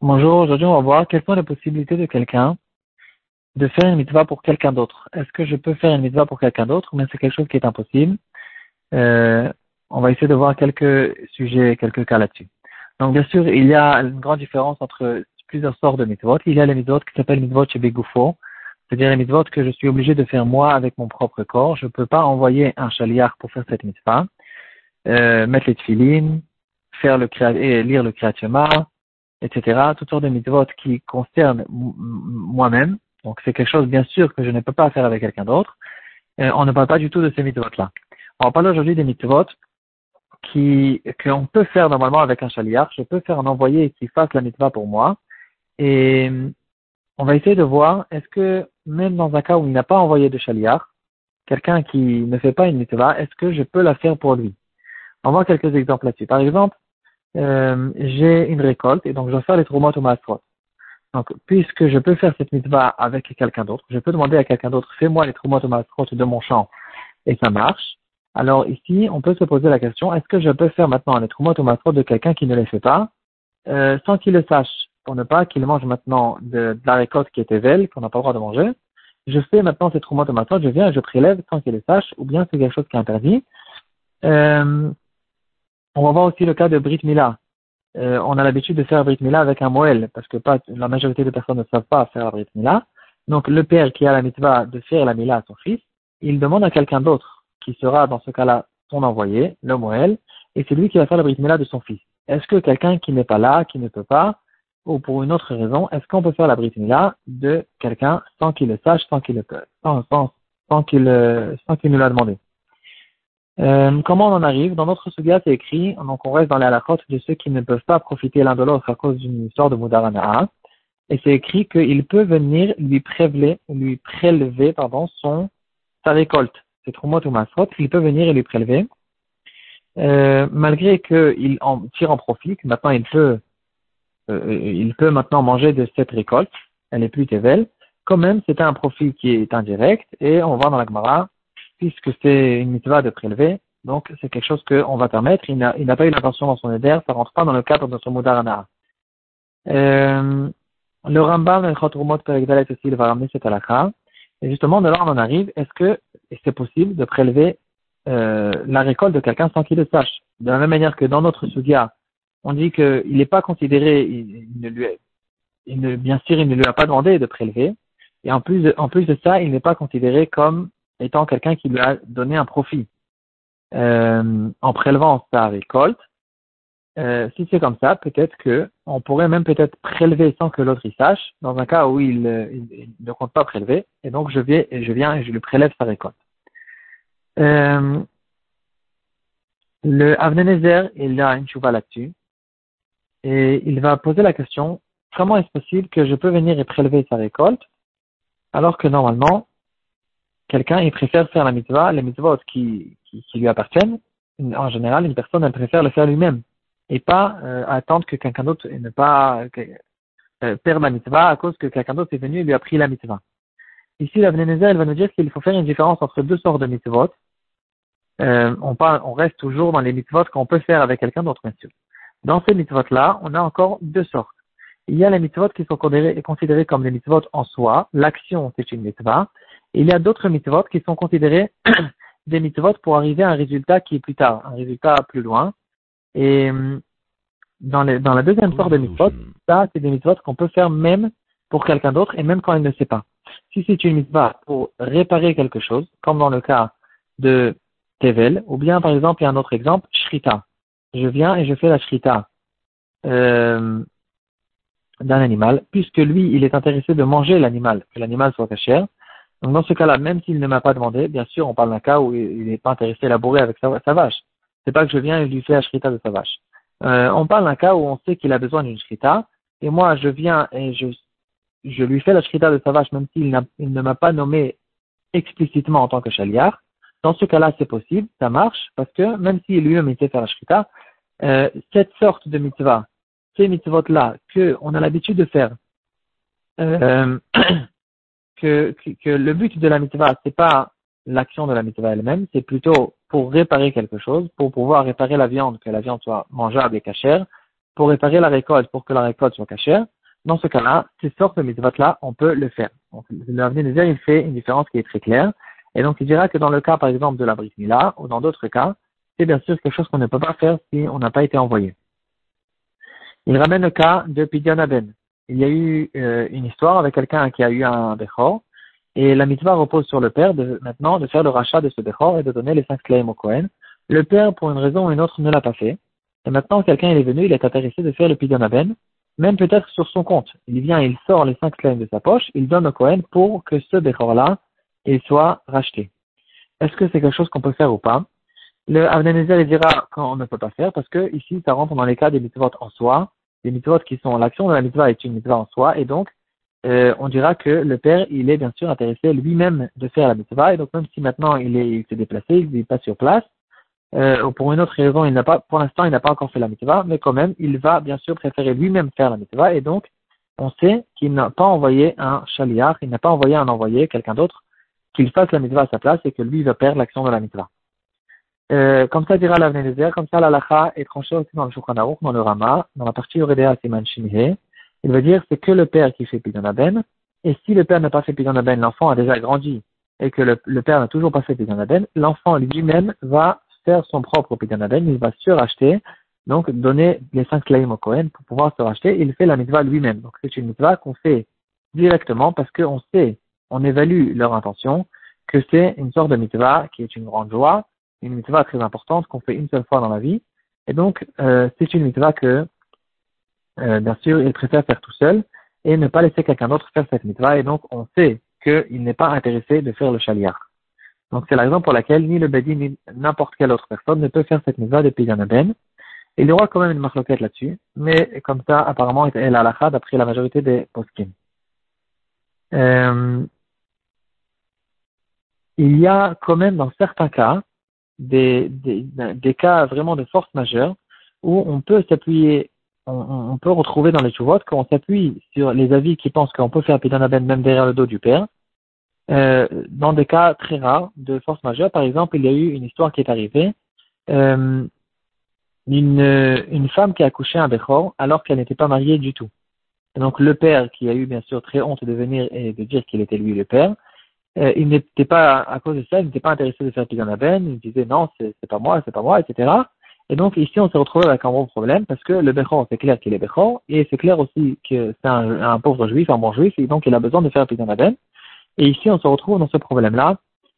Bonjour, aujourd'hui on va voir quelles sont les possibilités de quelqu'un de faire une mitzvah pour quelqu'un d'autre. Est-ce que je peux faire une mitzvah pour quelqu'un d'autre bien c'est quelque chose qui est impossible? Euh, On va essayer de voir quelques sujets, quelques cas là-dessus. Donc bien sûr, il y a une grande différence entre plusieurs sortes de mitzvot. Il y a les mitzvot qui s'appellent mitzvot chez Begoufo, c'est-à-dire les mitzvot que je suis obligé de faire moi avec mon propre corps. Je ne peux pas envoyer un chaliar pour faire cette mitzvah. Euh, mettre les tefillin, faire le et lire le Kriyat etc. Toutes sortes de mitzvot qui concernent moi-même. Donc c'est quelque chose bien sûr que je ne peux pas faire avec quelqu'un d'autre. Euh, on ne parle pas du tout de ces mitzvot-là. On va parler aujourd'hui des mitzvot qui qu'on peut faire normalement avec un chaliar. Je peux faire un envoyé qui fasse la mitzvah pour moi. Et on va essayer de voir est-ce que même dans un cas où il n'a pas envoyé de chaliar, quelqu'un qui ne fait pas une mitzvah, est-ce que je peux la faire pour lui? On va voir quelques exemples là-dessus. Par exemple, euh, j'ai une récolte et donc je dois faire les traumas au mastrot. Donc, puisque je peux faire cette mitzvah avec quelqu'un d'autre, je peux demander à quelqu'un d'autre, fais-moi les traumas au mastrot de mon champ et ça marche. Alors ici, on peut se poser la question, est-ce que je peux faire maintenant les traumas au mastrot de quelqu'un qui ne les fait pas, euh, sans qu'il le sache, pour ne pas qu'il mange maintenant de, la récolte qui est évelle, qu'on n'a pas le droit de manger. Je fais maintenant ces traumas au mastrot, je viens et je prélève sans qu'il le sache, ou bien c'est quelque chose qui est interdit. Euh, on va voir aussi le cas de Brit Mila. Euh, on a l'habitude de faire Brit Mila avec un Moël, parce que la majorité des personnes ne savent pas faire Brit Mila. Donc le père qui a la mitzvah de faire la Mila à son fils, il demande à quelqu'un d'autre, qui sera dans ce cas-là son envoyé, le Moël, et c'est lui qui va faire la Brit Mila de son fils. Est-ce que quelqu'un qui n'est pas là, qui ne peut pas, ou pour une autre raison, est-ce qu'on peut faire la Brit Mila de quelqu'un sans qu'il le sache, sans qu'il le sans, sans, sans qu'il sans qu'il nous l'a demandé? Euh, comment on en arrive? Dans notre suga, c'est écrit, donc on reste dans les halakhot de ceux qui ne peuvent pas profiter l'un de l'autre à cause d'une histoire de Mudarana. Et c'est écrit qu'il peut venir lui prélever, lui prélever pardon, son, sa récolte. C'est trop ou masrot, il peut venir et lui prélever. Euh, malgré qu'il en tire en profit, que maintenant il peut, euh, il peut maintenant manger de cette récolte, elle est plus tévelle, quand même c'est un profit qui est indirect, et on voit dans la Gemara puisque c'est une mitzvah de prélever, donc c'est quelque chose qu'on va permettre. Il n'a pas eu l'intention dans son éder, ça rentre pas dans le cadre de son Moudarana. Euh, le Rambam, le Chotrumot Perekdalet aussi, il va ramener cette halakha. Et justement, de là, on en arrive, est-ce que c'est possible de prélever euh, la récolte de quelqu'un sans qu'il le sache? De la même manière que dans notre Sugia, on dit qu'il n'est pas considéré, il, ne lui il ne, bien sûr, il ne lui a pas demandé de prélever. Et en plus en plus de ça, il n'est pas considéré comme étant quelqu'un qui lui a donné un profit euh, en prélevant sa récolte, euh, si c'est comme ça, peut-être que on pourrait même peut-être prélever sans que l'autre y sache, dans un cas où il, ne compte pas prélever, et donc je viens, je viens et je lui prélève sa récolte. Euh, le Avnenezer, il a une chouva là-dessus, et il va poser la question, comment est-ce possible que je peux venir et prélever sa récolte, alors que normalement, quelqu'un, il préfère faire la mitzvah, les mitzvot qui, lui appartiennent. En général, une personne, elle préfère le faire lui-même et pas euh, attendre que quelqu'un d'autre ne pas euh, la mitzvah à cause que quelqu'un d'autre est venu et lui a pris la mitzvah. Ici, la Vnenezer, elle va nous dire qu'il faut faire une différence entre deux sortes de mitzvot. Euh, on, reste toujours dans les mitzvot qu'on peut faire avec quelqu'un d'autre, bien sûr. Dans ces mitzvot-là, on a encore deux sortes. Il y a les mitzvot qui sont considérés, comme les mitzvot en soi. L'action, c'est une mitzvah il y a d'autres mitzvot qui sont considérés des mitzvot pour arriver à un résultat qui est plus tard, un résultat plus loin. Et hum, dans, dans la deuxième sorte de mitzvot, ça, c'est des mitzvot qu'on peut faire même pour quelqu'un d'autre et même quand il ne sait pas. Si c'est une mitzvah pour réparer quelque chose, comme dans le cas de Tevel, ou bien par exemple, il y a un autre exemple, Shrita. Je viens et je fais la Shrita euh, d'un animal, puisque lui, il est intéressé de manger l'animal, que l'animal soit caché. Donc dans ce cas-là, même s'il ne m'a pas demandé, bien sûr, on parle d'un cas où il n'est pas intéressé à labourer avec sa, sa vache. C'est pas que je viens et lui fais la shrita de sa vache. Euh, on parle d'un cas où on sait qu'il a besoin d'une shrita, et moi je viens et je, je lui fais la shrita de sa vache, même s'il il ne m'a pas nommé explicitement en tant que chaliar. Dans ce cas-là, c'est possible, ça marche, parce que même s'il lui-même était faire la shrita, euh, cette sorte de mitzvah, ces mitzvot-là, qu'on a l'habitude de faire, euh, que, que, le but de la mitzvah, c'est pas l'action de la mitzvah elle-même, c'est plutôt pour réparer quelque chose, pour pouvoir réparer la viande, que la viande soit mangeable et cachère, pour réparer la récolte, pour que la récolte soit cachère, dans ce cas-là, ces sortes de mitzvot-là, on peut le faire. Donc, le il fait une différence qui est très claire. Et donc, il dira que dans le cas, par exemple, de la mila, ou dans d'autres cas, c'est bien sûr quelque chose qu'on ne peut pas faire si on n'a pas été envoyé. Il ramène le cas de Pidyon Aben. Il y a eu euh, une histoire avec quelqu'un qui a eu un Bechor, et la mitzvah repose sur le père de, maintenant de faire le rachat de ce Bechor et de donner les cinq claims au Kohen. Le père, pour une raison ou une autre, ne l'a pas fait. Et maintenant, quelqu'un est venu, il est intéressé de faire le Pidyon même peut-être sur son compte. Il vient, il sort les cinq claims de sa poche, il donne au Kohen pour que ce Bechor-là, soit racheté. Est-ce que c'est quelque chose qu'on peut faire ou pas? Le Avnenezer, dira qu'on ne peut pas faire parce que ici, ça rentre dans les cas des mitzvot en soi, des mitzvot qui sont, l'action de la mitzvah est une mitzvah en soi, et donc, euh, on dira que le père, il est bien sûr intéressé lui-même de faire la mitzvah, et donc même si maintenant il est, il s'est déplacé, il n'est pas sur place, euh, ou pour une autre raison, il n'a pas, pour l'instant, il n'a pas encore fait la mitzvah, mais quand même, il va bien sûr préférer lui-même faire la mitzvah, et donc, on sait qu'il n'a pas envoyé un shaliach, il n'a pas envoyé un envoyé, quelqu'un d'autre, qu'il fasse la mitzvah à sa place et que lui va perdre l'action de la mitzvah. Euh, comme ça dira l'avenir comme ça l'alacha est tranché aussi dans le Shulchan dans le Rama, dans la partie Yoredea Siman Shimhe. Il veut dire c'est que le père qui fait Pidon et si le père n'a pas fait Pidon l'enfant a déjà grandi, et que le, père n'a toujours pas fait Pidon l'enfant lui-même va faire son propre Pidon il va se racheter, donc donner les cinq claims au Kohen pour pouvoir se racheter, il fait la mitzvah lui-même. Donc c'est une mitzvah qu'on fait directement parce qu'on sait on évalue leur intention, que c'est une sorte de mitzvah qui est une grande joie, une mitzvah très importante qu'on fait une seule fois dans la vie. Et donc, euh, c'est une mitzvah que, euh, bien sûr, il préfère faire tout seul et ne pas laisser quelqu'un d'autre faire cette mitzvah. Et donc, on sait qu'il n'est pas intéressé de faire le chaliar. Donc, c'est la raison pour laquelle ni le Bedi ni n'importe quelle autre personne ne peut faire cette mitzvah depuis Ben. Il y aura quand même une marloquette là-dessus, mais comme ça, apparemment, elle est la d'après la majorité des poskim. Euh, il y a quand même dans certains cas des, cas vraiment de force majeure où on peut s'appuyer, on, peut retrouver dans les chouvotes qu'on s'appuie sur les avis qui pensent qu'on peut faire Pidanaben même derrière le dos du père. Euh, dans des cas très rares de force majeure, par exemple, il y a eu une histoire qui est arrivée, euh, une, une femme qui a accouché un Bechor alors qu'elle n'était pas mariée du tout. Et donc le père, qui a eu bien sûr très honte de venir et de dire qu'il était lui le père, euh, il n'était pas, à cause de ça, il n'était pas intéressé de faire Pizanaben, il disait non, c'est pas moi, c'est pas moi, etc. Et donc ici, on s'est retrouvé avec un gros problème parce que le Bechor, c'est clair qu'il est Bechor, et c'est clair aussi que c'est un, pauvre juif, un bon juif, et donc il a besoin de faire Pizanaben. Et ici, on se retrouve dans ce problème-là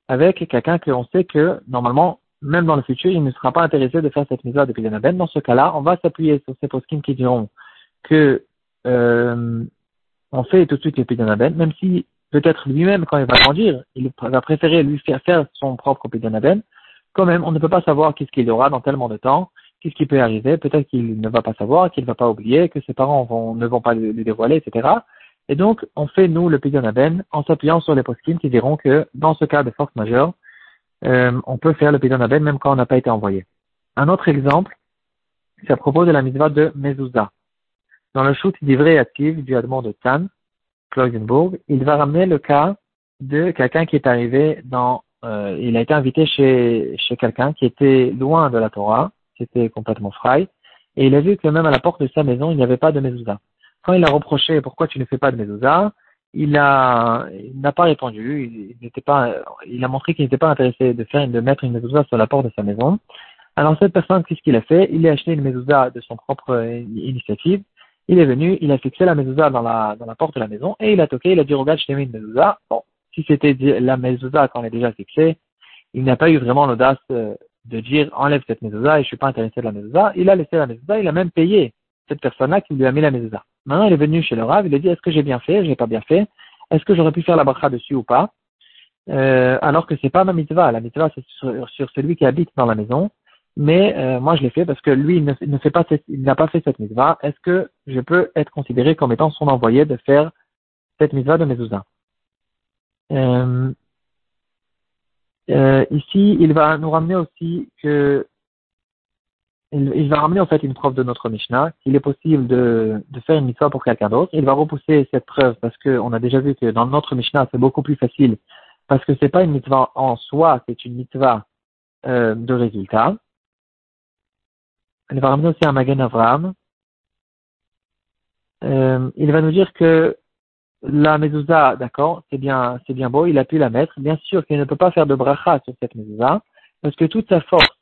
avec quelqu'un que on sait que normalement, même dans le futur, il ne sera pas intéressé de faire cette mise de Pizanaben. Dans ce cas-là, on va s'appuyer sur ces poskim qui diront que euh, on fait tout de suite les Pizanaben, même si peut-être lui-même, quand il va grandir, il va préférer lui faire faire son propre Pidanaben. Quand même, on ne peut pas savoir qu'est-ce qu'il aura dans tellement de temps, qu'est-ce qui peut arriver. Peut-être qu'il ne va pas savoir, qu'il ne va pas oublier, que ses parents ne vont pas lui dévoiler, etc. Et donc, on fait, nous, le Pidanaben en s'appuyant sur les poskim qui diront que, dans ce cas de force majeure, euh, on peut faire le Pidanaben même quand on n'a pas été envoyé. Un autre exemple, c'est à propos de la mitzvah de Mezouza. Dans le shoot d'Ivré active du Admon de Tan, il va ramener le cas de quelqu'un qui est arrivé dans, euh, il a été invité chez, chez quelqu'un qui était loin de la Torah, qui était complètement frais, et il a vu que même à la porte de sa maison, il n'y avait pas de mezouza. Quand il a reproché pourquoi tu ne fais pas de mezouza, il a, n'a pas répondu, il, n'était pas, il a montré qu'il n'était pas intéressé de faire, de mettre une mezouza sur la porte de sa maison. Alors cette personne, qu'est-ce qu'il a fait? Il a acheté une mezouza de son propre initiative, il est venu, il a fixé la mezouza dans la, porte de la maison et il a toqué, il a dit regarde, je t'ai mis une mezouza. Bon, si c'était la mezouza quand on est déjà fixée, il n'a pas eu vraiment l'audace euh, de dire enlève cette mezouza et je suis pas intéressé de la mezouza. Il a laissé la mezouza, il a même payé cette personne-là qui lui a mis la mezouza. Maintenant, il est venu chez le Rav, il a dit est-ce que j'ai bien fait, j'ai pas bien fait, est-ce que j'aurais pu faire la bracha dessus ou pas? Euh, Alors que c'est pas ma mitzvah, la mitzvah c'est sur celui qui habite dans la maison mais euh, moi je l'ai fait parce que lui il ne, fait pas il n'a pas fait cette mitzvah. Est-ce que je peux être considéré comme étant son envoyé de faire cette mitzvah de mezuzah? Euh, euh, Ici, il va nous ramener aussi que il, va ramener en fait une preuve de notre Mishnah qu'il est possible de, de faire une mitzvah pour quelqu'un d'autre. Il va repousser cette preuve parce qu'on a déjà vu que dans notre Mishnah c'est beaucoup plus facile parce que c'est pas une mitzvah en soi, c'est une mitzvah euh, de résultats. Elle va ramener aussi un Magen Avram. Euh, il va nous dire que la mezouza, d'accord, c'est bien, c'est bien beau, il a pu la mettre. Bien sûr qu'il ne peut pas faire de bracha sur cette mezouza, parce que toute sa force,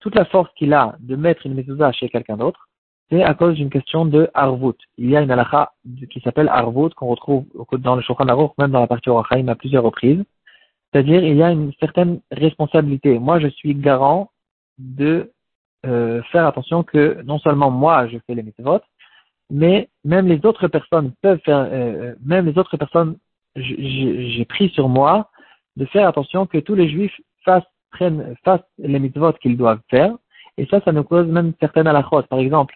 toute la force qu'il a de mettre une mezouza chez quelqu'un d'autre, c'est à cause d'une question de harvout. Il y a une halakha qui s'appelle harvout, qu'on retrouve dans le Shulchan Aruch, même dans la partie Orachaim à plusieurs reprises. C'est-à-dire, il y a une certaine responsabilité. Moi, je suis garant de euh, faire attention que non seulement moi, je fais les mitzvot, mais même les autres personnes peuvent faire, euh, euh, même les autres personnes, j'ai pris sur moi de faire attention que tous les juifs fassent, prennent, fassent les mitzvot qu'ils doivent faire. Et ça, ça nous cause même certaines halachot. Par exemple,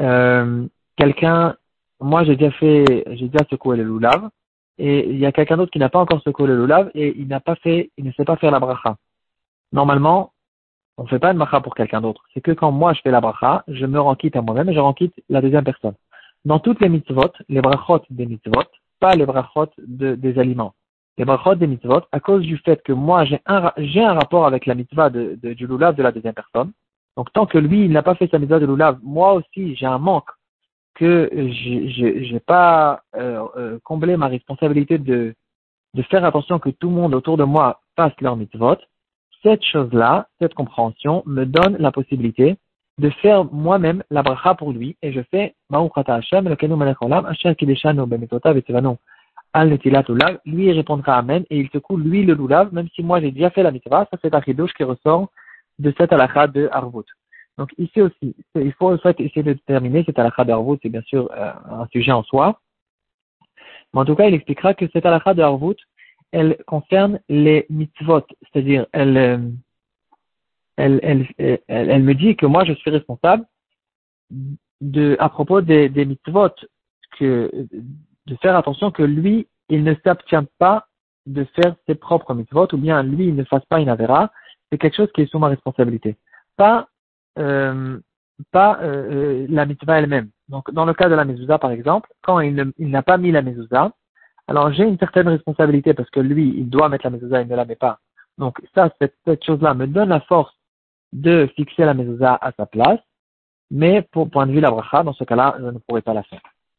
euh, quelqu'un, moi j'ai déjà fait, j'ai déjà secoué le loulav, et il y a quelqu'un d'autre qui n'a pas encore secoué le loulav, et il n'a pas fait, il ne sait pas faire la bracha. Normalement, on ne fait pas une bracha pour quelqu'un d'autre. C'est que quand moi je fais la bracha, je me rends quitte à moi-même et je rends quitte la deuxième personne. Dans toutes les mitzvot, les brachot des mitzvot, pas les brachot de, des aliments. Les brachot des mitzvot, à cause du fait que moi j'ai un, j'ai un rapport avec la mitzvah de, du loulav de la deuxième personne, donc tant que lui, il n'a pas fait sa mitzvah de lulav, moi aussi, j'ai un manque que je n'ai pas euh, euh, comblé ma responsabilité de, de faire attention que tout le monde autour de moi fasse leur mitzvot. Cette chose-là, cette compréhension, me donne la possibilité de faire moi-même la bracha pour lui, et je fais Hashem, Lulav, lui il répondra Amen, et il secoue lui le Lulav, même si moi j'ai déjà fait la mitzvah, ça c'est un chidouche qui ressort de cette halakha de Harvut. Donc ici aussi, il faut essayer de déterminer cette halakha de Harvut, c'est bien sûr euh, un sujet en soi. Mais en tout cas, il expliquera que cette halakha de Harvut, elle concerne les mitzvot, c'est-à-dire euh, elle, elle, elle, elle, me dit que moi je suis responsable de, à propos des, des mitzvot, que, de faire attention que lui, il ne s'abstient pas de faire ses propres mitzvot, ou bien lui, il ne fasse pas une avera, c'est quelque chose qui est sous ma responsabilité. Pas, euh, pas euh, euh, la mitzvah elle-même. Donc, dans le cas de la mezouza, par exemple, quand il, n'a pas mis la mezouza, alors j'ai une certaine responsabilité parce que lui, il doit mettre la mezouza, il ne la met pas. Donc, ça, cette, chose-là me donne la force de fixer la mezouza à sa place, mais pour point de vue la bracha, dans ce cas-là, je ne pourrais pas la faire.